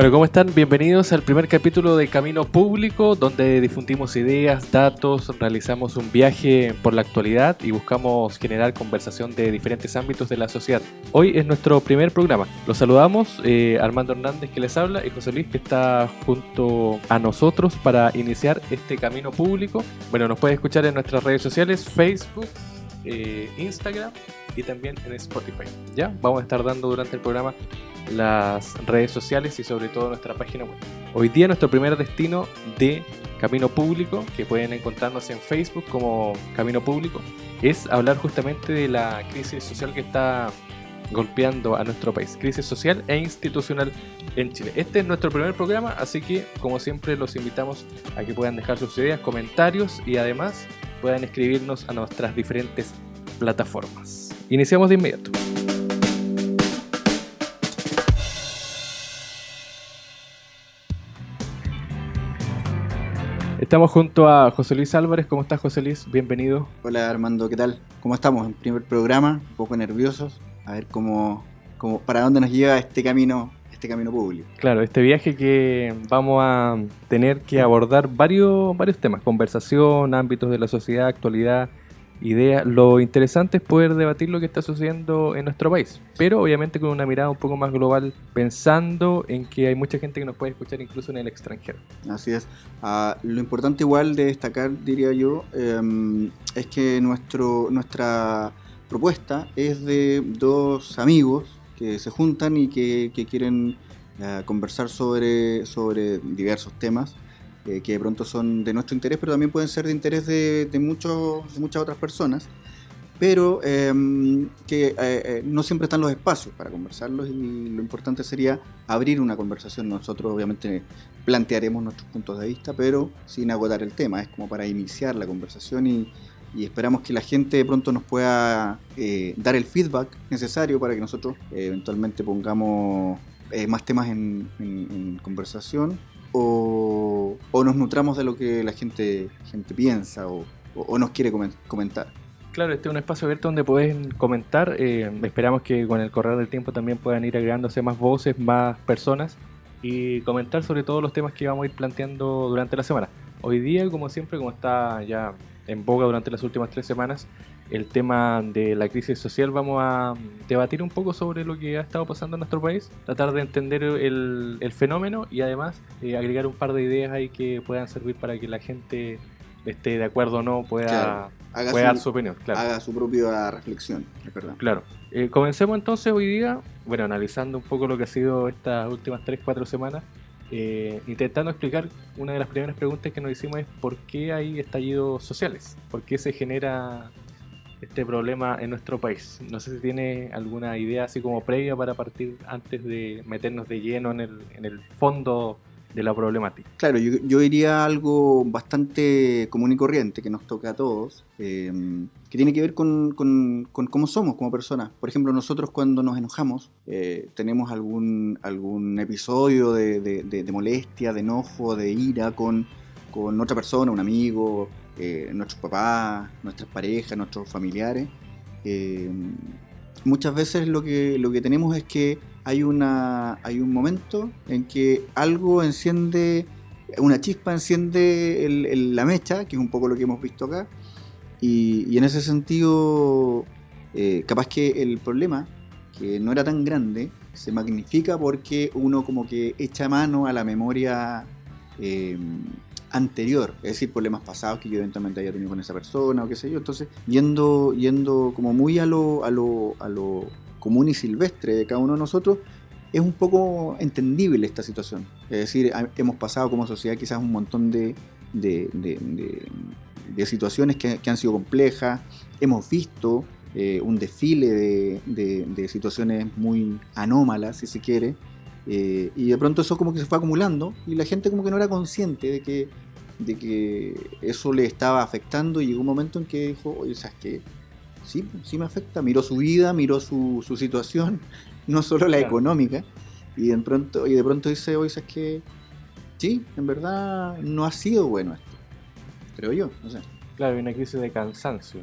Bueno, ¿cómo están? Bienvenidos al primer capítulo de Camino Público, donde difundimos ideas, datos, realizamos un viaje por la actualidad y buscamos generar conversación de diferentes ámbitos de la sociedad. Hoy es nuestro primer programa. Los saludamos, eh, Armando Hernández que les habla y José Luis que está junto a nosotros para iniciar este Camino Público. Bueno, nos puede escuchar en nuestras redes sociales, Facebook, eh, Instagram y también en Spotify. ¿Ya? Vamos a estar dando durante el programa las redes sociales y sobre todo nuestra página web. Hoy día nuestro primer destino de Camino Público, que pueden encontrarnos en Facebook como Camino Público, es hablar justamente de la crisis social que está golpeando a nuestro país, crisis social e institucional en Chile. Este es nuestro primer programa, así que como siempre los invitamos a que puedan dejar sus ideas, comentarios y además puedan escribirnos a nuestras diferentes plataformas. Iniciamos de inmediato. Estamos junto a José Luis Álvarez. ¿Cómo estás, José Luis? Bienvenido. Hola, Armando, ¿qué tal? ¿Cómo estamos? En primer programa, un poco nerviosos. A ver cómo, cómo para dónde nos lleva este camino, este camino público. Claro, este viaje que vamos a tener que abordar varios, varios temas: conversación, ámbitos de la sociedad, actualidad, idea. Lo interesante es poder debatir lo que está sucediendo en nuestro país, pero obviamente con una mirada un poco más global, pensando en que hay mucha gente que nos puede escuchar incluso en el extranjero. Así es. Ah, lo importante igual de destacar, diría yo, em, es que nuestro, nuestra propuesta es de dos amigos que se juntan y que, quieren ah, conversar sobre, sobre diversos temas. Eh, que de pronto son de nuestro interés, pero también pueden ser de interés de, muchos, muchas otras personas, pero em, que eh, eh, no siempre están los espacios para conversarlos y lo importante sería abrir una conversación. Nosotros obviamente plantearemos nuestros puntos de vista, pero sin agotar el tema, es como para iniciar la conversación y, y esperamos que la gente de pronto nos pueda dar el feedback necesario para que nosotros eventualmente pongamos más temas en conversación o, nos nutramos de lo que la gente, gente piensa o, nos quiere comentar. Claro, este es un espacio abierto donde pueden comentar. Eh, esperamos que con el correr del tiempo también puedan ir agregándose más voces, más personas y comentar sobre todos los temas que vamos a ir planteando durante la semana. Hoy día, como siempre, como está ya en boga durante las últimas tres semanas, el tema de la crisis social, vamos a debatir un poco sobre lo que ha estado pasando en nuestro país, tratar de entender el, fenómeno y además eh, agregar un par de ideas ahí que puedan servir para que la gente esté de acuerdo o no, pueda, dar su opinión. Haga su propia reflexión, Claro. Eh, comencemos entonces hoy día, bueno, analizando un poco lo que ha sido estas últimas 3-4 semanas. Eh, intentando explicar una de las primeras preguntas que nos hicimos es por qué hay estallidos sociales, por qué se genera este problema en nuestro país. No sé si tiene alguna idea así como previa para partir antes de meternos de lleno en el, en el fondo de la problemática. Claro, yo, yo diría algo bastante común y corriente que nos toca a todos, eh, que tiene que ver con, con, cómo somos como personas. Por ejemplo, nosotros cuando nos enojamos, eh, tenemos algún, algún episodio de, de, de, molestia, de enojo, de ira con, con otra persona, un amigo, eh, nuestros papás, nuestras parejas, nuestros familiares. Eh, muchas veces lo que, lo que tenemos es que hay, una, hay un momento en que algo enciende, una chispa enciende la mecha, que es un poco lo que hemos visto acá, y, en ese sentido, eh, capaz que el problema, que no era tan grande, se magnifica porque uno como que echa mano a la memoria anterior, es decir, problemas pasados que yo eventualmente haya tenido con esa persona o qué sé yo. Entonces, yendo, yendo como muy a lo, a lo, a lo común y silvestre de cada uno de nosotros, es un poco entendible esta situación. Es decir, hemos pasado como sociedad quizás un montón de, de, situaciones que, que, han sido complejas, hemos visto eh, un desfile de, situaciones muy anómalas, si se quiere, eh, y de pronto eso como que se fue acumulando y la gente como que no era consciente de que de que eso le estaba afectando y llegó un momento en que dijo, oye, ¿sabes qué? Sí, pues, sí me afecta. Miró su vida, miró su, su situación, no solo la Claro. económica, y de pronto, y de pronto dice, oye, ¿sabes qué? Sí, en verdad no ha sido bueno esto. Creo yo, no sé. Claro, hay una crisis de cansancio,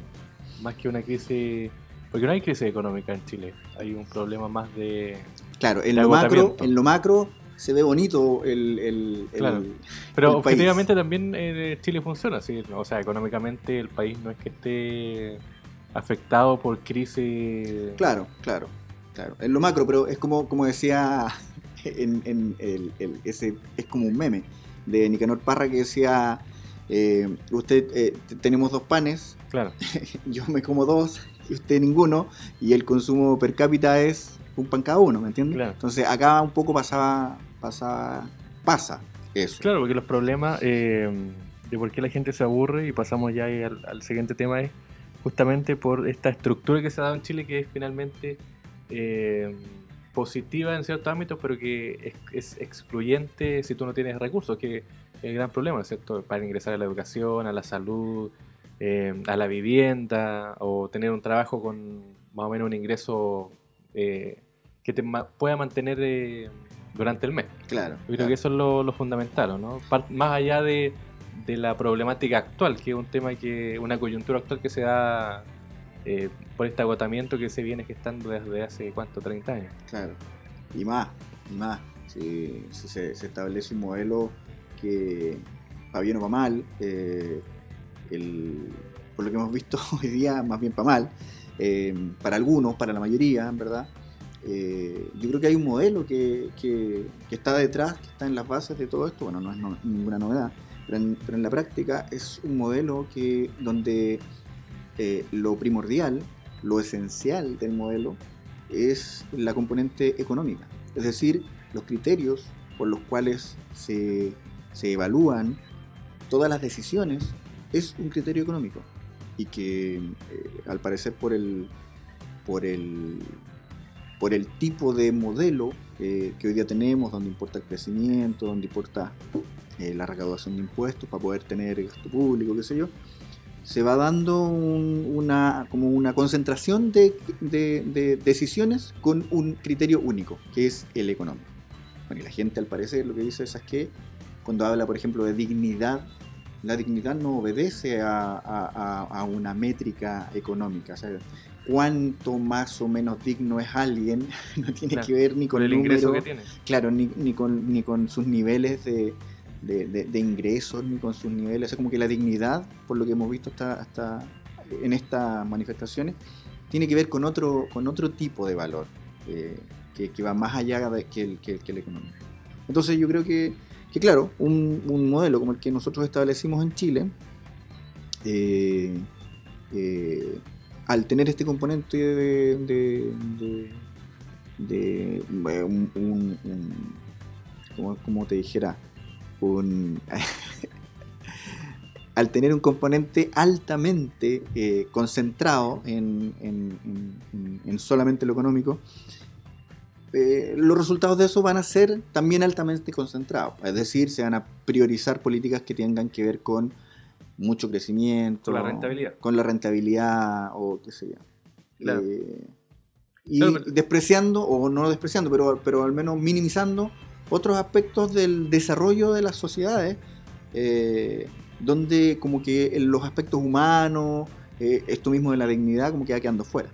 más que una crisis... Porque no hay crisis económica en Chile, hay un problema más de... Claro, en lo macro, en lo macro se ve bonito el, el- el- Claro. Pero el objetivamente también eh, Chile funciona, ¿sí? o sea, económicamente el país no es que esté afectado por crisis... Claro, claro, claro. En lo macro, pero es como, como decía en, en el, el- ese es como un meme de Nicanor Parra que decía eh, usted eh, tenemos dos panes, Claro, yo me como dos y usted ninguno, y el consumo per cápita es un pan cada uno, ¿me entiende? Claro. Entonces acá un poco pasaba, pasaba, pasa eso. claro, porque los problemas eh, de por qué la gente se aburre, y pasamos ya al, al siguiente tema, es justamente por esta estructura que se ha dado en Chile que es finalmente eh, positiva en ciertos ámbitos, pero que es, es excluyente si tú no tienes recursos, que es el gran problema, ¿cierto? Para ingresar a la educación, a la salud, eh, a la vivienda, o tener un trabajo con más o menos un ingreso eh, que te ma- pueda mantener eh, durante el mes. Claro. Yo creo claro. que eso es lo, lo fundamental, ¿no? Más allá de, de la problemática actual, que es un tema que, una coyuntura actual que se da eh, por este agotamiento que se viene gestando desde hace, ¿cuánto? 30 años. Claro. Y más, y más. Si, si se, se establece un modelo que, para bien o para mal, eh, el- por lo que hemos visto hoy día, más bien para mal, eh, para algunos, para la mayoría, en verdad, eh, yo creo que hay un modelo que, que- está detrás, que está en las bases de todo esto. Bueno, no es ninguna novedad, pero en, pero en la práctica es un modelo que donde eh, lo primordial, lo esencial del modelo es la componente económica, es decir, los criterios por los cuales se, se evalúan todas las decisiones es un criterio económico y que eh, al parecer por el por el por el tipo de modelo eh, que hoy día tenemos donde importa el crecimiento donde importa eh, la recaudación de impuestos para poder tener gasto público qué sé yo se va dando un- una, como una concentración de, de- de decisiones con un criterio único, que es el económico. Bueno, y la gente al parecer lo que dice es, que cuando habla, por ejemplo, de dignidad, la dignidad no obedece a, a- a- una métrica económica. O sea, cuánto más o menos digno es alguien no tiene Claro, que ver ni con el ingreso número, que tiene. Claro, ni, ni con, ni con sus niveles de, de, de- de ingresos, ni con sus niveles. O sea, como que la dignidad, por lo que hemos visto hasta, hasta en estas manifestaciones, tiene que ver con otro, con otro tipo de valor, eh, que, que va más allá de, que, el, que, que el económico. Entonces yo creo que, que claro, un, un modelo como el que nosotros establecimos en Chile, eh, eh, al tener este componente de, de, eh, un, como, te dijera, un, al tener un componente altamente eh, concentrado en, en- en- en- en solamente lo económico, eh, los resultados de eso van a ser también altamente concentrados. Es decir, se van a priorizar políticas que tengan que ver con mucho crecimiento, Con la rentabilidad. con la rentabilidad o qué sé yo. Claro. Eh, y Claro, pero- despreciando, o no despreciando, pero, pero al menos minimizando otros aspectos del desarrollo de las sociedades, eh, donde como que los aspectos humanos, eh, esto mismo de la dignidad, como que va quedando fuera.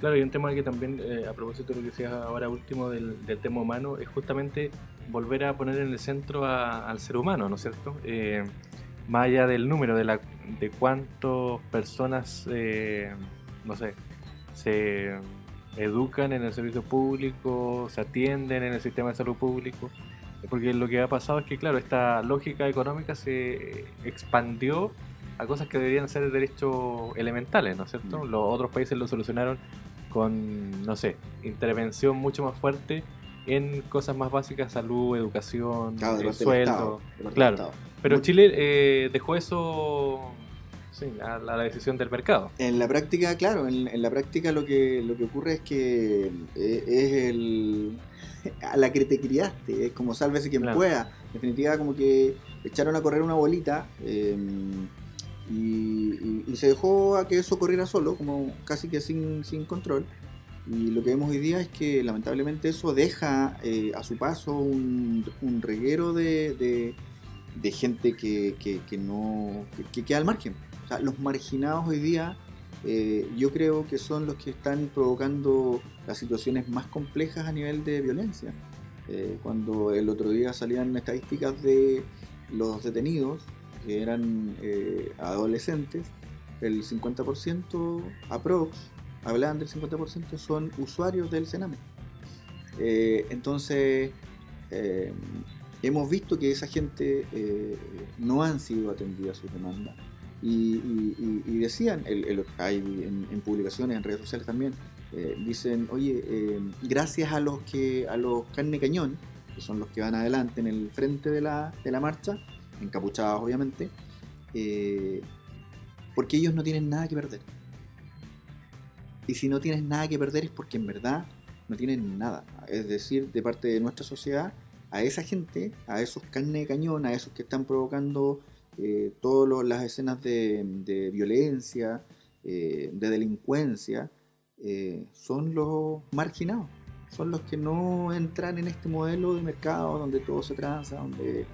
Claro, y un tema que también, eh, a propósito de lo que decías ahora último del, del tema humano, es justamente volver a poner en el centro a- al ser humano, ¿no es cierto? Eh, más allá del número, de, la, de cuántas personas, eh, no sé, se educan en el servicio público, se atienden en el sistema de salud público. Porque lo que ha pasado es que, claro, esta lógica económica se expandió a cosas que deberían ser derechos elementales, ¿no es cierto? Mm. Los otros países lo solucionaron con, no sé, intervención mucho más fuerte en cosas más básicas, salud, educación, Claro, eh, Estado, sueldo. Claro. Pero Chile eh, dejó eso Sí, a, la decisión del mercado. En la práctica, claro, en, la práctica lo que, lo que ocurre es que eh, es el a la que te criaste, es como sálvese quien pueda. En definitiva, como que echaron a correr una bolita em, y, se dejó a que eso corriera solo, como casi que sin, control. Y lo que vemos hoy día es que lamentablemente eso deja eh, a su paso un, reguero de, gente que, no que, queda al margen. O sea, los marginados hoy día eh, yo creo que son los que están provocando las situaciones más complejas a nivel de violencia. Eh, cuando el otro día salían estadísticas de los detenidos, que eran adolescentes, el 50% aprox, hablaban del 50% son usuarios del Sename. entonces, hemos visto que esa gente no han sido atendidas sus demandas y, decían, el, hay en, publicaciones, en redes sociales también, eh, dicen, oye, eh, gracias a los que a los carne cañón, que son los que van adelante en el frente de la, de la marcha, encapuchados obviamente, eh, porque ellos no tienen nada que perder. Y si no tienes nada que perder es porque en verdad no tienen nada. Es decir, de parte de nuestra sociedad, a esa gente, a esos carne de cañón, a esos que están provocando eh, todas las escenas de, violencia, eh, de delincuencia, eh, son los marginados, son los que no entran en este modelo de mercado donde todo se transa, donde,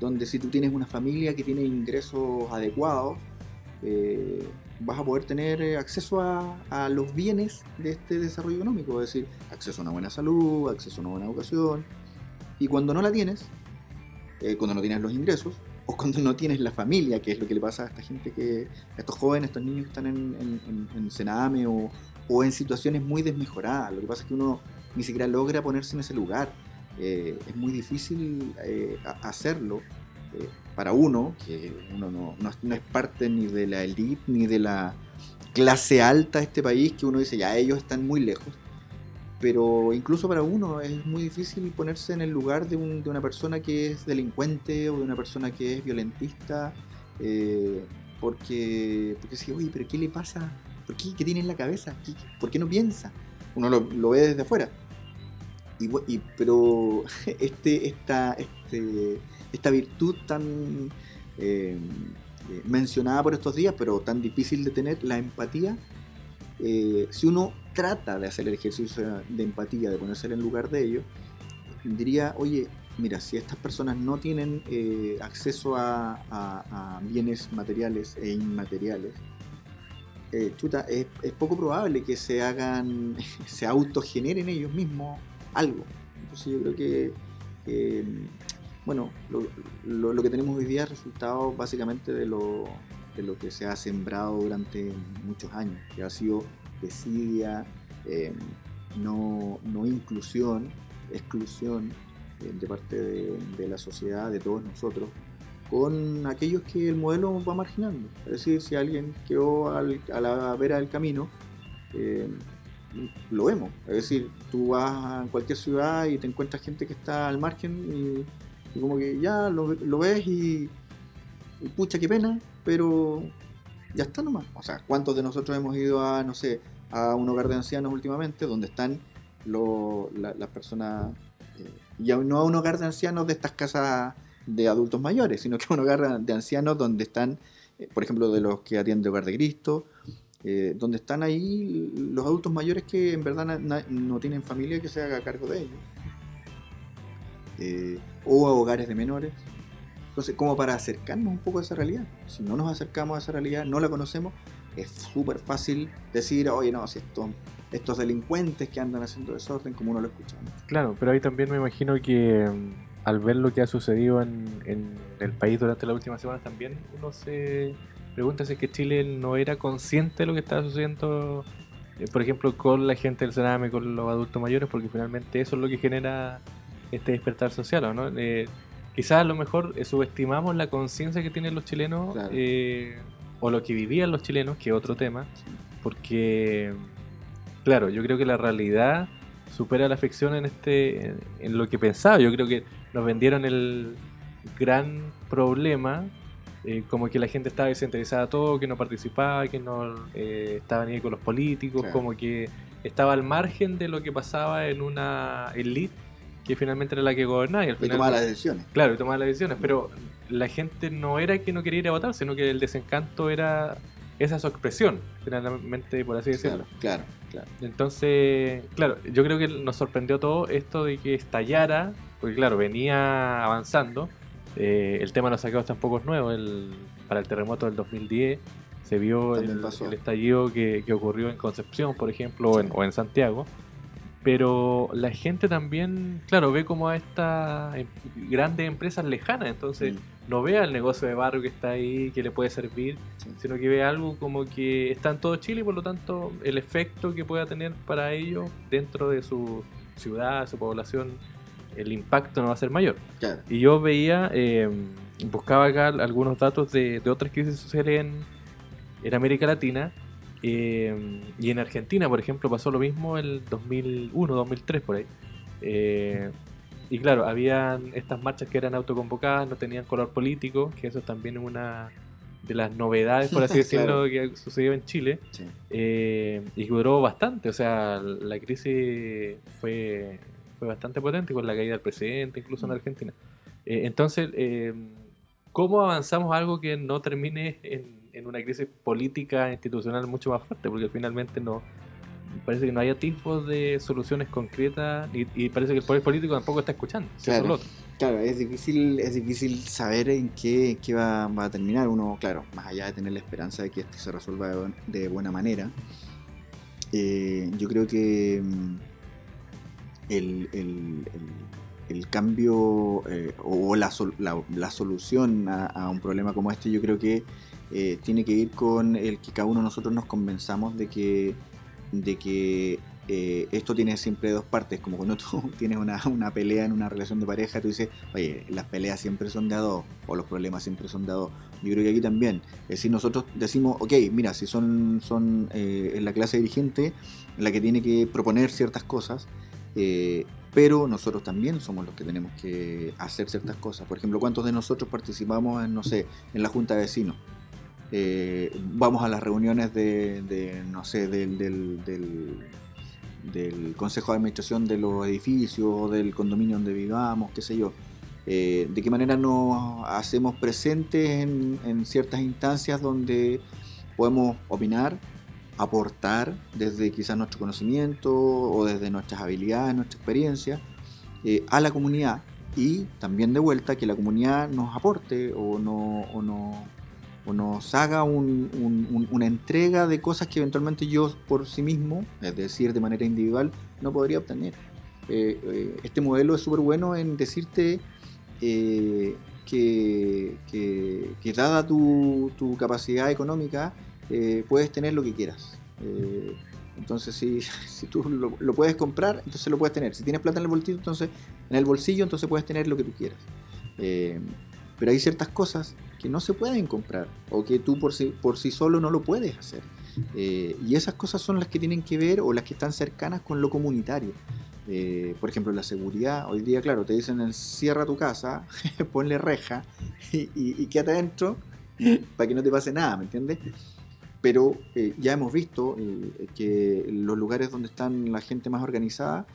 donde si tú tienes una familia que tiene ingresos adecuados, vas a poder tener acceso a, los bienes de este desarrollo económico, es decir, acceso a una buena salud, acceso a una buena educación, y cuando no la tienes, cuando no tienes los ingresos, o cuando no tienes la familia, que es lo que le pasa a esta gente que, a estos jóvenes, a estos niños que están en, en, Sename o, en situaciones muy desmejoradas. Lo que pasa es que uno ni siquiera logra ponerse en ese lugar. Eh, es muy difícil eh, hacerlo eh, para uno, que uno no, no, no, es parte ni de la elite ni de la clase alta de este país, que uno dice, ya ellos están muy lejos pero incluso para uno es muy difícil ponerse en el lugar de, una persona que es delincuente o de una persona que es violentista, eh, porque, porque si, oye, pero ¿qué le pasa? ¿Por qué? ¿Qué tiene en la cabeza? ¿Por qué no piensa? Uno lo, ve desde afuera. Y, pero este, esta, este, esta virtud tan eh, mencionada por estos días, pero tan difícil de tener, la empatía, eh, si uno trata de hacer el ejercicio de empatía, de ponerse en lugar de ellos, diría, oye, mira, si estas personas no tienen eh, acceso a, bienes materiales e inmateriales, eh, chuta, es, poco probable que se hagan, se autogeneren ellos mismos algo. Entonces yo creo que, bueno, lo, que tenemos hoy día es resultado básicamente de lo, de lo que se ha sembrado durante muchos años, que ha sido desidia, em, no, inclusión, exclusión em, de parte de, la sociedad, de todos nosotros, con aquellos que el modelo va marginando. Es decir, si alguien quedó al, a la vera del camino, em, lo vemos. Es decir, tú vas a cualquier ciudad y te encuentras gente que está al margen y, como que ya lo, ves y, pucha, qué pena, pero ya está nomás. O sea, ¿cuántos de nosotros hemos ido a, no sé, a un hogar de ancianos últimamente, donde están las personas, eh, y no a un hogar de ancianos de estas casas de adultos mayores, sino que a un hogar de ancianos donde están, eh, por ejemplo, de los que atiende Hogar de Cristo, eh, donde están ahí los adultos mayores que en verdad no tienen familia que se haga cargo de ellos. O a hogares de menores. Entonces, como para acercarnos un poco a esa realidad. Si no nos acercamos a esa realidad, no la conocemos, es súper fácil decir, oye, no, si estos, estos delincuentes que andan haciendo desorden, como uno lo escucha. Claro, pero ahí también me imagino que mm, al ver lo que ha sucedido en, en el país durante las últimas semanas, también uno se pregunta si es que Chile no era consciente de lo que estaba sucediendo, eh, por ejemplo, con la gente del Sename, con los adultos mayores, porque finalmente eso es lo que genera este despertar social, ¿no? Eh, quizás a lo mejor eh, subestimamos la conciencia que tienen los chilenos o lo que vivían los chilenos, que es otro tema, porque, claro, yo creo que la realidad supera la ficción en, este, en, lo que pensaba. Yo creo que nos vendieron el gran problema eh, como que la gente estaba desinteresada a todo, que no participaba, que no eh, estaba ni con los políticos, Claro. como que estaba al margen de lo que pasaba en una elite que finalmente era la que gobernaba y al Y final tomar las decisiones. Claro, y tomaba las decisiones, pero la gente no era que no quería ir a votar, sino que el desencanto era esa su expresión, finalmente, por así decirlo. Claro, claro, claro. Entonces, claro, yo creo que nos sorprendió todo esto de que estallara, porque claro, venía avanzando. Eh, el tema de los saqueos tampoco es nuevo. El, para el terremoto del 2010 se vio el, estallido que, que ocurrió en Concepción, por ejemplo, o en, o en Santiago. Pero la gente también, claro, ve como a estas em- grandes empresas lejanas, entonces Mm, no ve al negocio de barrio que está ahí, que le puede servir, sí. sino que ve algo como que está en todo Chile y por lo tanto el efecto que pueda tener para ellos dentro de su ciudad, su población, el impacto no va a ser mayor. Claro. Y yo veía, eh, buscaba acá algunos datos de, de otras crisis sociales en, en América Latina eh, y en Argentina, por ejemplo, pasó lo mismo el 2001, 2003 por ahí. Eh, y claro, habían estas marchas que eran autoconvocadas, no tenían color político, que eso también es una de las novedades, por así decirlo, Claro. que sucedió en Chile. Sí. Eh, y duró bastante, o sea, la crisis fue, fue bastante potente con la caída del presidente, incluso en Mm. Argentina. Eh, entonces, ¿cómo avanzamos a algo que no termine en, en una crisis política institucional mucho más fuerte? Porque finalmente no parece que no hay atisbos de soluciones concretas y, y parece que el poder político tampoco está escuchando. es Claro. es difícil, es difícil saber en qué, en qué va, va a terminar. Uno, claro, más allá de tener la esperanza de que esto se resuelva de, de buena manera, eh, yo creo que mm, el, el- el- el cambio eh, o la, sol- la- la solución a, a un problema como este, yo creo que eh, tiene que ir con el que cada uno de nosotros nos convenzamos de que, de que eh, esto tiene siempre dos partes, como cuando tú tienes una, una pelea en una relación de pareja, tú dices, oye, las peleas siempre son de a dos, o los problemas siempre son de a dos. Yo creo que aquí también, es decir, nosotros decimos, ok, mira, si son, son eh, la clase dirigente la que tiene que proponer ciertas cosas, eh, pero nosotros también somos los que tenemos que hacer ciertas cosas. Por ejemplo, ¿cuántos de nosotros participamos en, no sé, en la junta de vecinos? Eh, vamos a las reuniones de, no sé, del, consejo de administración de los edificios o del condominio donde vivamos, qué sé yo. Eh, de qué manera nos hacemos presentes en, en ciertas instancias donde podemos opinar, aportar desde quizás nuestro conocimiento o desde nuestras habilidades, nuestra experiencia eh, a la comunidad y también de vuelta que la comunidad nos aporte o, no, o, no, o nos haga un- un- un- una entrega de cosas que eventualmente yo por sí mismo, es decir, de manera individual, no podría obtener. Eh, eh, este modelo es súper bueno en decirte eh, que, que- dada tu, capacidad económica, puedes tener lo que quieras. Entonces, si, si tú lo, lo puedes comprar, entonces lo puedes tener. Si tienes plata en el bolsillo, entonces en el bolsillo, entonces puedes tener lo que tú quieras. Pero hay ciertas cosas que no se pueden comprar o que tú por sí, por sí solo no lo puedes hacer. Eh, y esas cosas son las que tienen que ver o las que están cercanas con lo comunitario. Eh, por ejemplo, la seguridad. Hoy día, claro, te dicen cierra tu casa, ponle reja y, quédate adentro para que no te pase nada, ¿me entiendes? Pero eh, ya hemos visto que los lugares donde están la gente más organizada,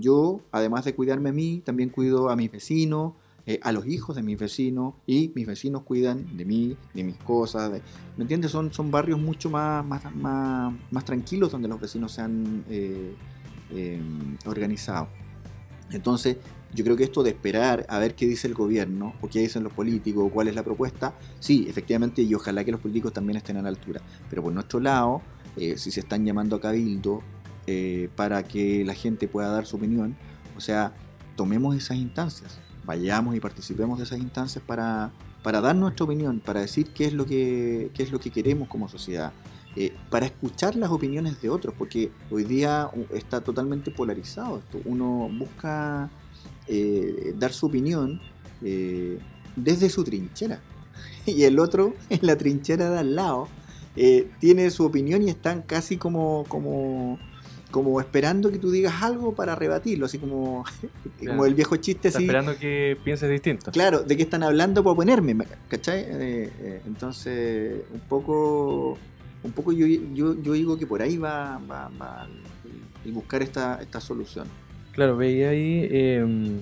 yo, además de cuidarme a mí, también cuido a mis vecinos, eh, a los hijos de mis vecinos, y mis vecinos cuidan de mí, de mis cosas. de- ¿Me entiendes? Son, son barrios mucho más, más, más, más tranquilos donde los vecinos se han eh, eh, organizado. Entonces, yo creo que esto de esperar a ver qué dice el gobierno, o qué dicen los políticos, o cuál es la propuesta, sí, efectivamente, y ojalá que los políticos también estén a la altura. Pero por nuestro lado, eh, si se están llamando a cabildo eh, para que la gente pueda dar su opinión, o sea, tomemos esas instancias, vayamos y participemos de esas instancias para, para dar nuestra opinión, para decir qué es lo que, qué es lo que queremos como sociedad. eh, para escuchar las opiniones de otros, porque hoy día está totalmente polarizado esto. Uno busca eh, dar su opinión desde su trinchera. Y el otro, en la trinchera de al lado, tiene su opinión y están casi como, como, como esperando que tú digas algo para rebatirlo, así como, como el viejo chiste Está así. esperando que pienses distinto. Claro, de qué están hablando para oponerme, ¿cachai? Eh, eh, entonces, un poco, un poco yo, yo, yo digo que por ahí va, va, va el buscar esta, esta solución. Claro, veía ahí, eh,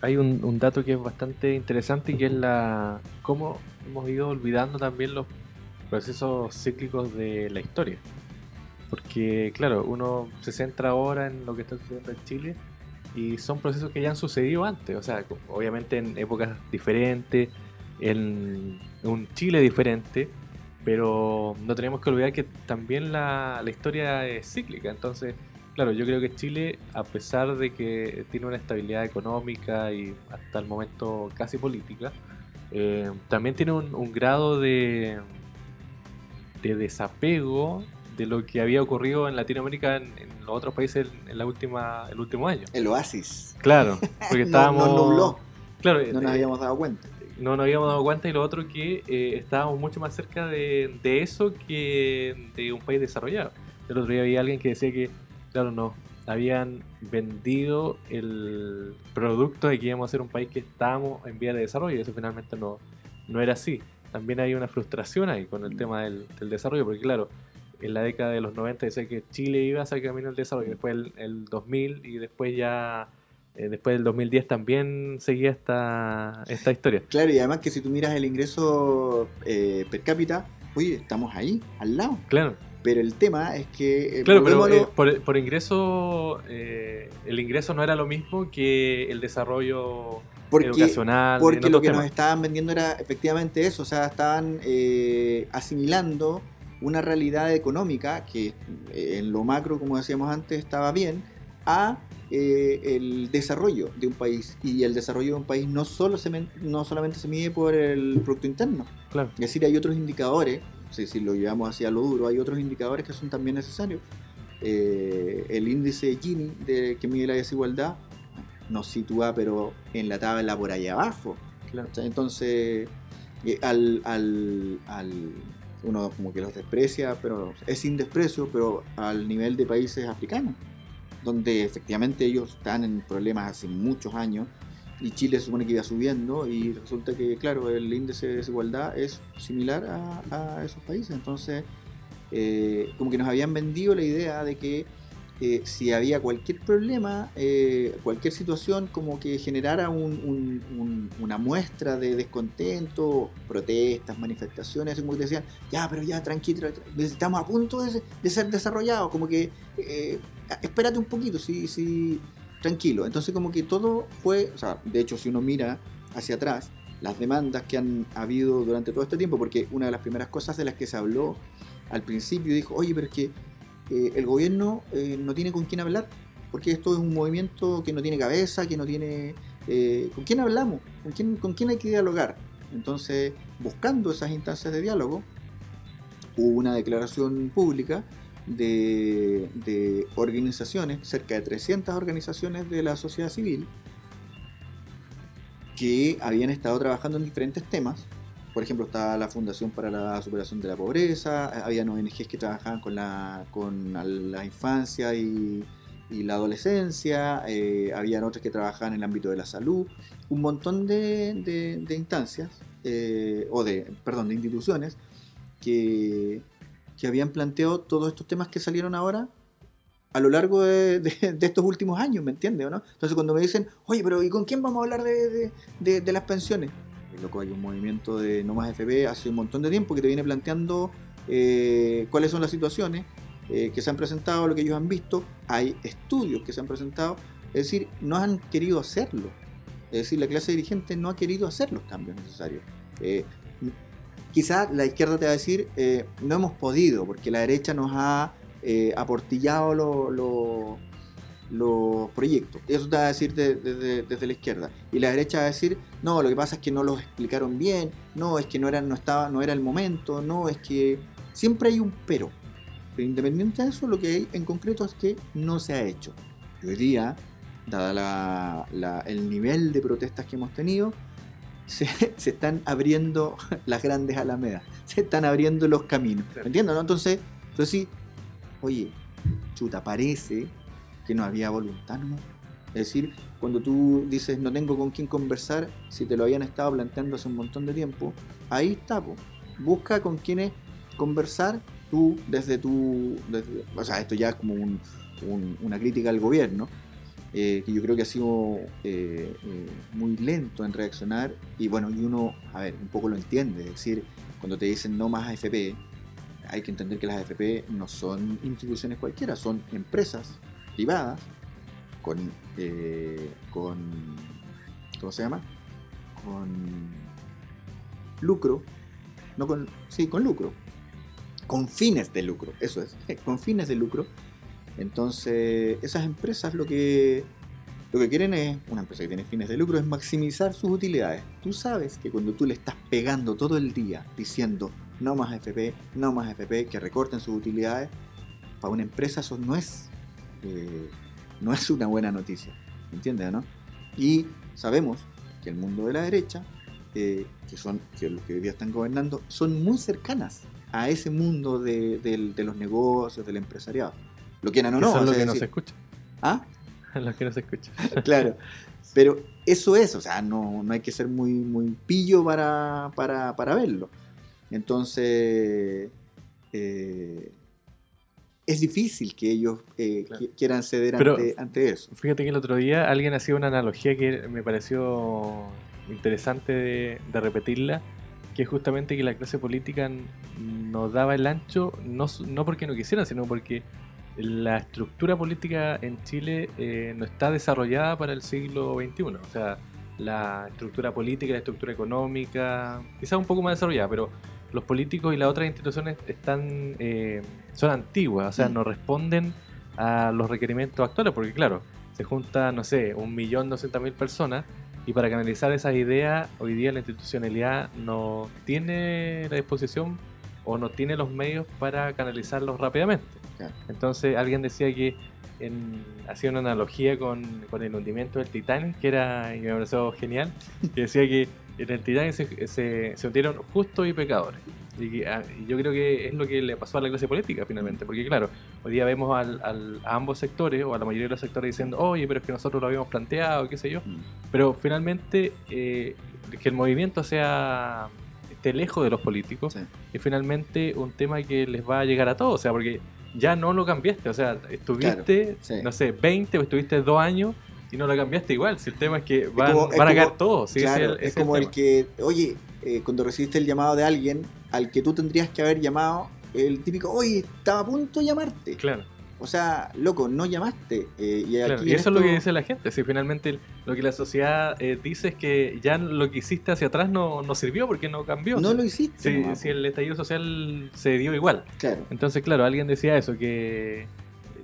hay un, un dato que es bastante interesante y que es la cómo hemos ido olvidando también los procesos cíclicos de la historia. Porque, claro, uno se centra ahora en lo que está sucediendo en Chile y son procesos que ya han sucedido antes, o sea, obviamente en épocas diferentes, en un Chile diferente, pero no tenemos que olvidar que también la, la historia es cíclica, entonces, claro, yo creo que Chile, a pesar de que tiene una estabilidad económica y hasta el momento casi política, eh, también tiene un, un grado de, de desapego de lo que había ocurrido en Latinoamérica en, en los otros países en, en la última, el último año. El oasis. Claro, porque No- estábamos... nos nubló, Claro, no nos eh, habíamos dado cuenta. no nos habíamos dado cuenta y lo otro que eh, estábamos mucho más cerca de, de eso que de un país desarrollado. El otro día había alguien que decía que, claro, no, habían vendido el producto de que íbamos a ser un país que estábamos en vía de desarrollo y eso finalmente no, no era así. También hay una frustración ahí con el tema del, del desarrollo, porque claro, en la década de los 90 decía que Chile iba hacia el camino del desarrollo, después el, el 2000 y después ya, eh, después del 2010 también seguía esta, esta historia. Claro, y además que si tú miras el ingreso eh, per cápita, oye, estamos ahí, al lado. Claro, Pero el tema es que. eh, claro pero eh, por, por ingreso, el ingreso no era lo mismo que el desarrollo porque, educacional. porque lo que nos estaban vendiendo era efectivamente eso, o sea, estaban asimilando una realidad económica que eh, en lo macro, como decíamos antes, estaba bien, a eh, el desarrollo de un país. Y el desarrollo de un país no, solo se, no solamente se mide por el Producto Interno, Claro. Es decir, hay otros indicadores, si, si lo llevamos hacia lo duro, hay otros indicadores que son también necesarios. Eh, el índice Gini de, que mide la desigualdad nos sitúa pero en la tabla por allá abajo. Entonces, eh, al, al, al- uno como que los desprecia, pero es sin desprecio, pero al nivel de países africanos, donde efectivamente ellos están en problemas hace muchos años y Chile se supone que iba subiendo y resulta que, claro, el índice de desigualdad es similar a, esos países. Entonces, eh, como que nos habían vendido la idea de que si había cualquier problema, eh, cualquier situación como que generara un- un- un- una muestra de descontento, protestas, manifestaciones, como que decían, ya, pero ya, tranquilo, estamos a punto de, de ser desarrollados, como que eh, espérate un poquito, sí, sí, tranquilo. Entonces como que todo fue, o sea, de hecho si uno mira hacia atrás, las demandas que han habido durante todo este tiempo, porque una de las primeras cosas de las que se habló al principio dijo, oye, pero es que eh, el gobierno eh, no tiene con quién hablar, porque esto es un movimiento que no tiene cabeza, que no tiene... eh, ¿Con quién hablamos? ¿Con quién, ¿Con quién hay que dialogar? Entonces, buscando esas instancias de diálogo, hubo una declaración pública de, organizaciones, cerca de 300 organizaciones de la sociedad civil, que habían estado trabajando en diferentes temas. Por ejemplo, estaba la Fundación para la Superación de la Pobreza, había ONGs que trabajaban con la, con la infancia y, la adolescencia, eh, habían otras que trabajaban en el ámbito de la salud, un montón de, instancias, eh, o de, perdón, de instituciones que, que habían planteado todos estos temas que salieron ahora a lo largo de, de- estos últimos años, ¿me entiendes? ¿no? Entonces cuando me dicen, oye, pero ¿y con quién vamos a hablar de las pensiones? Loco, hay un movimiento de No Más FP hace un montón de tiempo que te viene planteando eh, cuáles son las situaciones eh, que se han presentado, lo que ellos han visto, hay estudios que se han presentado, es decir, no han querido hacerlo. Es decir, la clase dirigente no ha querido hacer los cambios necesarios. Eh, quizá la izquierda te va a decir, no hemos podido, porque la derecha nos ha aportillado lo- lo- los proyectos. Eso te va a decir de- desde, desde la izquierda. Y la derecha va a decir, no, lo que pasa es que no los explicaron bien, no, es que no era, no estaba, no era el momento, no, es que siempre hay un pero. Pero independiente de eso, lo que hay en concreto es que no se ha hecho. Hoy día, dada la- la- el nivel de protestas que hemos tenido, se, se están abriendo las grandes alamedas, se están abriendo los caminos. ¿Me entiendes? no? Entonces, entonces sí, oye, chuta, parece que no había voluntad, ¿no? Es decir, cuando tú dices no tengo con quién conversar, si te lo habían estado planteando hace un montón de tiempo, ahí está, busca con quiénes conversar tú desde tu... o sea, esto ya es como un- una crítica al gobierno, eh, que yo creo que ha sido eh, eh, muy lento en reaccionar. Y bueno, y uno, a ver, un poco lo entiende, es decir, cuando te dicen no más AFP, hay que entender que las AFP no son instituciones cualquiera, son empresas privadas con, eh, con ¿cómo se llama? Con lucro, no con, sí, con lucro, con fines de lucro, eso es, con fines de lucro. Entonces, esas empresas lo que lo que quieren es, una empresa que tiene fines de lucro, es maximizar sus utilidades. Tú sabes que cuando tú le estás pegando todo el día diciendo no más FP, no más FP, que recorten sus utilidades, para una empresa eso no es, eh, no es una buena noticia. ¿Entiendes, no? Y sabemos que el mundo de la derecha, eh, que son que los que hoy día están gobernando, son muy cercanas a ese mundo de, los negocios, del empresariado. Lo quieran o no. Eso es o lo sea, que no se escucha. ¿Ah? lo que no se escucha. claro. Pero eso es, o sea, no, no hay que ser muy, muy pillo para, para, para verlo. Entonces, eh, es difícil que ellos eh, Claro. quieran ceder Pero- ante, ante eso. Fíjate que el otro día alguien hacía una analogía que me pareció interesante de, de repetirla, que es justamente que la clase política nos daba el ancho, no, no porque no quisieran, sino porque la estructura política en Chile eh, no está desarrollada para el siglo XXI. O sea, la estructura política, la estructura económica, quizás un poco más desarrollada, pero los políticos y las otras instituciones están eh, son antiguas, o sea, Mm. no responden a los requerimientos actuales, porque claro, se juntan, no sé, un millón doscientas mil personas y para canalizar esas ideas, hoy día la institucionalidad no tiene la disposición o no tiene los medios para canalizarlos rápidamente. Entonces alguien decía que en- hacía una analogía con, con el hundimiento del Titanic, que era, y me pareció genial, que decía que en el Titanic se, se, se hundieron justos y pecadores. Y, que, ah, y yo creo que es lo que le pasó a la clase política finalmente, porque claro, hoy día vemos al- al- a ambos sectores, o a la mayoría de los sectores diciendo, oye, pero es que nosotros lo habíamos planteado, qué sé yo, Mm. pero finalmente eh, que el movimiento sea esté lejos de los políticos Sí. es finalmente un tema que les va a llegar a todos, o sea, porque ya no lo cambiaste, o sea, estuviste, sí. no sé, 20 o estuviste dos años y no lo cambiaste igual, si el tema es que van, como- van a caer todos, sí, el- es como el que, oye, eh, cuando recibiste el llamado de alguien al que tú tendrías que haber llamado, el típico, oye, estaba a punto de llamarte. Claro, O sea, loco, no llamaste. eh, y, claro, aquí y eso es lo que dice la gente, si finalmente lo que la sociedad eh, dice es que ya lo que hiciste hacia atrás no, no sirvió porque no cambió. No lo hiciste. si, el estallido social se dio igual. Claro. Entonces, claro, alguien decía eso, que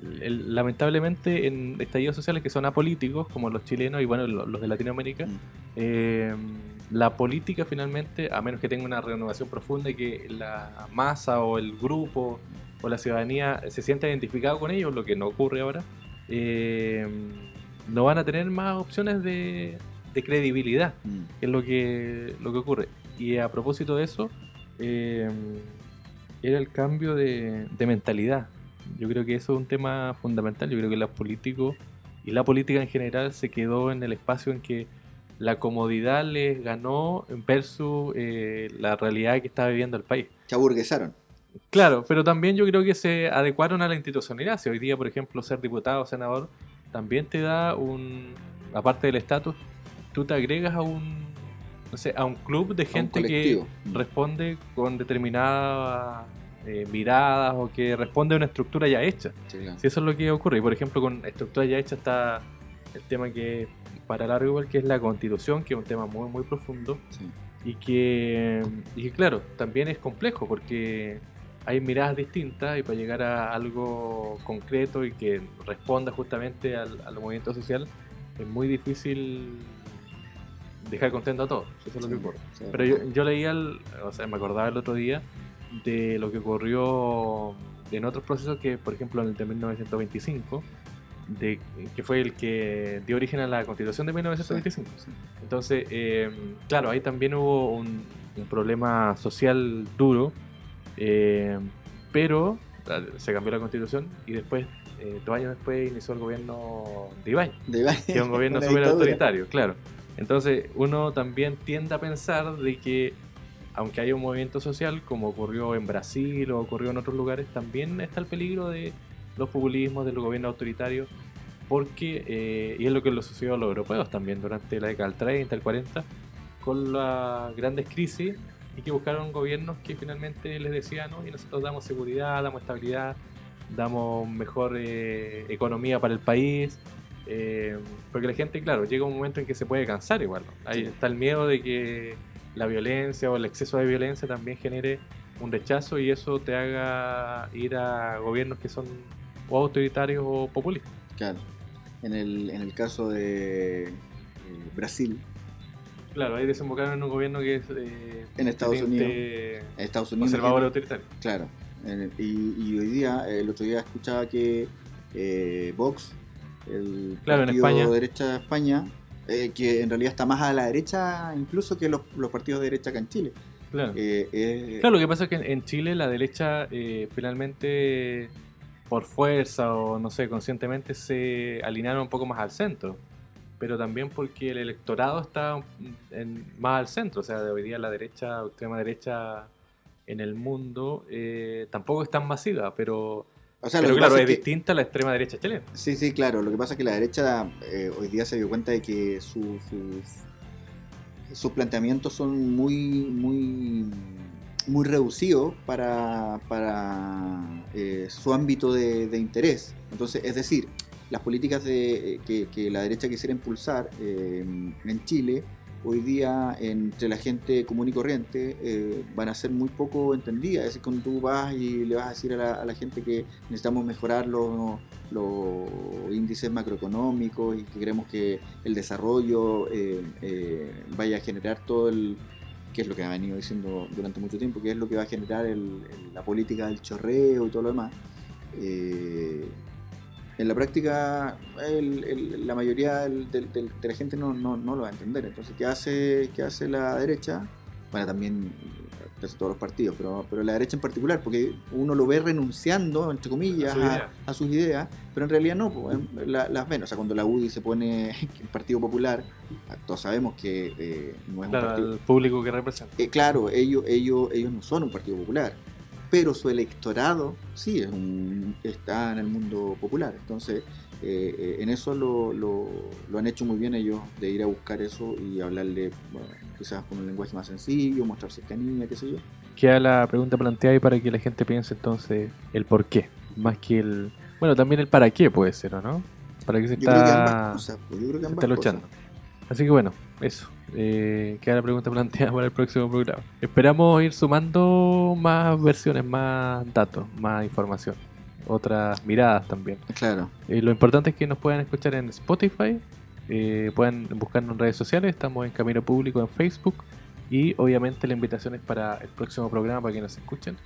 el- el- lamentablemente en estallidos sociales que son apolíticos, como los chilenos y bueno, lo- los de Latinoamérica, Mm. eh, la política finalmente, a menos que tenga una renovación profunda y que la masa o el grupo o la ciudadanía se sienta identificado con ellos, lo que no ocurre ahora, eh, no van a tener más opciones de, de credibilidad Mm. que es lo que, lo que ocurre. Y a propósito de eso, eh, era el cambio de, de mentalidad. Yo creo que eso es un tema fundamental. Yo creo que los políticos y la política en general se quedó en el espacio en que la comodidad les ganó versus eh, la realidad que está viviendo el país. Se aburguesaron. Claro, pero también yo creo que se adecuaron a la institucionalidad. Si hoy día, por ejemplo, ser diputado o senador también te da un, aparte del estatus, tú te agregas a un, no sé, a un club de gente que. Mm. responde con determinadas eh, miradas o que responde a una estructura ya hecha. Sí, claro. Si eso es lo que ocurre. Y por ejemplo, con estructura ya hecha está el tema que para largo igual que es la constitución, que es un tema muy muy profundo Sí. y que, y que, claro, también es complejo porque hay miradas distintas y para llegar a algo concreto y que responda justamente al, al movimiento social es muy difícil dejar contento a todos. Eso es lo que ocurre. Sí. Pero yo, yo leía, el- o sea, me acordaba el otro día de lo que ocurrió en otros procesos que, por ejemplo, en el de 1925, de, que fue el que dio origen a la constitución de 1925. Sí. Entonces, eh, claro, ahí también hubo un, un problema social duro, eh, pero se cambió la constitución y después, eh, dos años después, inició el gobierno de Ibañez, que es un gobierno súper autoritario, claro. Entonces, uno también tiende a pensar de que, aunque haya un movimiento social, como ocurrió en Brasil o ocurrió en otros lugares, también está el peligro de los populismos, de los gobiernos autoritarios, porque, eh, y es lo que lo sucedió a los europeos también durante la década del 30, el 40, con las grandes crisis y que buscaron gobiernos que finalmente les decían, no, y nosotros damos seguridad, damos estabilidad, damos mejor eh, economía para el país, eh, porque la gente, claro, llega un momento en que se puede cansar igual. ¿no? Ahí Sí. está el miedo de que la violencia o el exceso de violencia también genere un rechazo y eso te haga ir a gobiernos que son o autoritarios o populistas. Claro. En el, en el caso de eh, Brasil, Claro, ahí desembocaron en un gobierno que es eh, En Estados teniente en Estados Unidos. conservador que- autoritario. Claro. En y, y hoy día, el otro día escuchaba que eh, Vox, el Claro, en partido España. de derecha de España, eh, que en realidad está más a la derecha incluso que los, los partidos de derecha acá en Chile. Claro. Eh, eh, Claro, lo que pasa es que en- en Chile la derecha eh, finalmente, por fuerza o no sé, conscientemente se alinearon un poco más al centro. Pero también porque el electorado está en- más al centro. O sea, de hoy día la derecha, extrema derecha en el mundo eh, tampoco es tan masiva, pero, o sea, pero claro, es que- distinta a la extrema derecha chilena. Sí, sí, claro. Lo que pasa es que la derecha eh, hoy día se dio cuenta de que su- sus, sus planteamientos son muy, muy, muy reducidos para, para eh, su ámbito de, de interés. Entonces, es decir, las políticas de, que, la derecha quisiera impulsar eh, en Chile hoy día entre la gente común y corriente eh, van a ser muy poco entendidas. Es decir, cuando tú vas y le vas a decir a la, gente que necesitamos mejorar los, los índices macroeconómicos y que queremos que el desarrollo eh, eh, vaya a generar todo el que es lo que ha venido diciendo durante mucho tiempo, que es lo que va a generar el- la política del chorreo y todo lo demás. Eh, en la práctica, el- el- la mayoría del- del- del- de la gente no, no- no lo va a entender. Entonces, ¿qué hace, qué hace la derecha? Bueno, también casi todos los partidos, pero, pero la derecha en particular, porque uno lo ve renunciando, entre comillas, A su a, idea. a sus ideas, pero en realidad no, pues, la- las ven. O sea, cuando la UDI se pone el Partido Popular, todos sabemos que eh, no es un partido. al público que representa. Eh, claro, ellos, ellos, ellos no son un partido popular, pero su electorado sí es un, está en el mundo popular. Entonces, eh, eh, en eso lo, lo- lo han hecho muy bien ellos, de ir a buscar eso y hablarle bueno, quizás con un lenguaje más sencillo, mostrar cercanía, qué sé yo. Queda la pregunta planteada ahí para que la gente piense entonces el por qué. Más que el. Bueno, también el para qué puede ser, ¿o no? ¿Para qué se Yo creo que ambas está, cosas, pues, yo creo que se ambas está luchando? cosas. Así que bueno, eso. Eh, queda la pregunta planteada para el próximo programa. Esperamos ir sumando más versiones, más datos, más información. Otras miradas también. Claro, Eh, lo importante es que nos puedan escuchar en Spotify, eh, puedan buscarnos en redes sociales, estamos en Camino Público en Facebook y obviamente la invitación es para el próximo programa para que nos escuchen.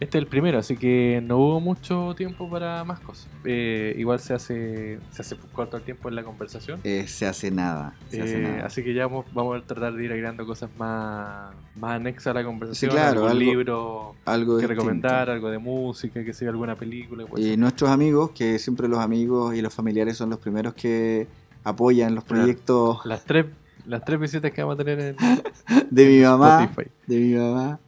Este es el primero, así que no hubo mucho tiempo para más cosas. Eh, igual se hace, se hace corto el tiempo en la conversación. eh, se hace nada. Se hace Eh, nada. así que ya vamos, vamos a tratar de ir agregando cosas más, más anexas a la conversación. Sí, claro, algún algo libro Algo que distinto. recomendar, algo de música, que sea alguna película. pues. Y nuestros amigos, que siempre los amigos y los familiares son los primeros que apoyan los proyectos Las tres, las tres visitas que vamos a tener en de mi mamá, Spotify. de mi mamá.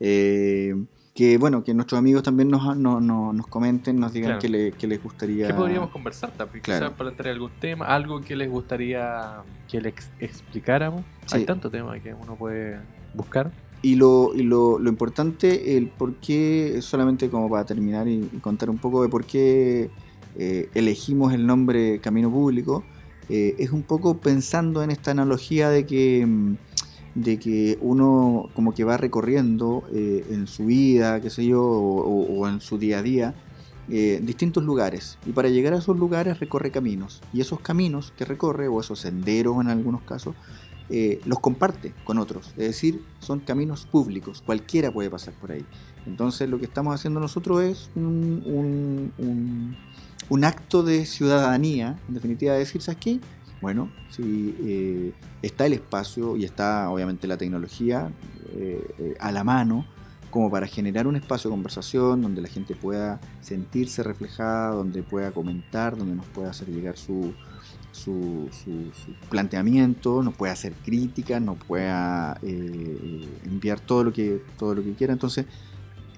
Eh, que bueno, que nuestros amigos también nos, no- no- nos comenten, nos digan Claro. que, le- les gustaría. ¿Qué podríamos conversar también? Claro. Quizás para traer algún tema, algo que les gustaría que les ex- explicáramos. Sí. Hay tantos temas que uno puede buscar. Y lo, y lo, lo importante, el por qué, solamente como para terminar y, y contar un poco de por qué eh, elegimos el nombre Camino Público, eh, es un poco pensando en esta analogía de que, mm, de que uno como que va recorriendo eh, en su vida, qué sé yo, o, en su día a día, eh, distintos lugares. Y para llegar a esos lugares recorre caminos. Y esos caminos que recorre, o esos senderos en algunos casos, eh, los comparte con otros. Es decir, son caminos públicos, cualquiera puede pasar por ahí. Entonces lo que estamos haciendo nosotros es un, un- un- un acto de ciudadanía, en definitiva, de decir, ¿sabes qué? Bueno, si eh, está el espacio y está obviamente la tecnología eh, eh, a la mano como para generar un espacio de conversación donde la gente pueda sentirse reflejada, donde pueda comentar, donde nos pueda hacer llegar su, su, planteamiento, nos pueda hacer críticas, nos pueda enviar todo lo que, todo lo que quiera. Entonces,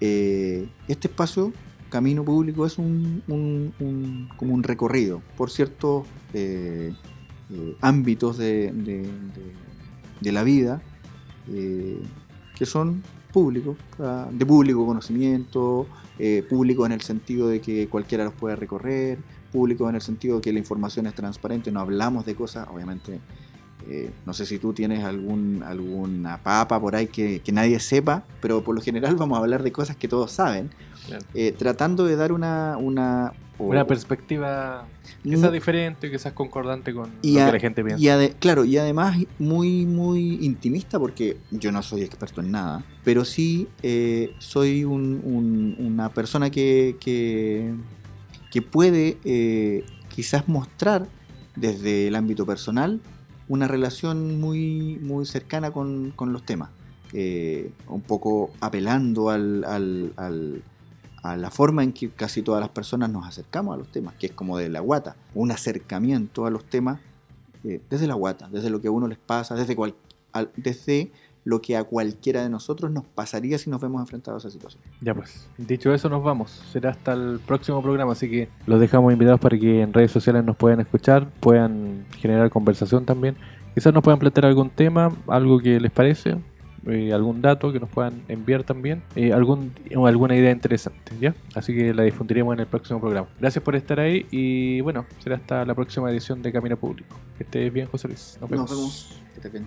este espacio, Camino Público, es un, como un recorrido por ciertos eh, ámbitos de, de, la vida que son públicos, de público conocimiento, público en el sentido de que cualquiera los puede recorrer, público en el sentido de que la información es transparente, no hablamos de cosas, obviamente, eh, no sé si tú tienes algún, alguna papa por ahí que, nadie sepa, pero por lo general vamos a hablar de cosas que todos saben, eh, tratando de dar una... Una, una perspectiva quizás diferente, quizás concordante con lo que la gente piensa. Y claro, y además muy, muy intimista, porque yo no soy experto en nada, pero sí eh, soy una persona que, que que puede eh, quizás mostrar desde el ámbito personal una relación muy, muy cercana con, los temas, eh, un poco apelando al, a la forma en que casi todas las personas nos acercamos a los temas, que es como de la guata, un acercamiento a los temas eh, desde la guata, desde lo que a uno les pasa, desde, cual, desde lo que a cualquiera de nosotros nos pasaría si nos vemos enfrentados a esa situación. Ya pues, dicho eso nos vamos. Será hasta el próximo programa, así que los dejamos invitados para que en redes sociales nos puedan escuchar, puedan generar conversación también. Quizás nos puedan plantear algún tema, algo que les parece, eh, algún dato que nos puedan enviar también, eh, algún, alguna idea interesante, ¿ya? Así que la difundiremos en el próximo programa. Gracias por estar ahí y bueno, será hasta la próxima edición de Camino Público. Que estés bien, José Luis. Nos vemos. Nos vemos. Que te bien.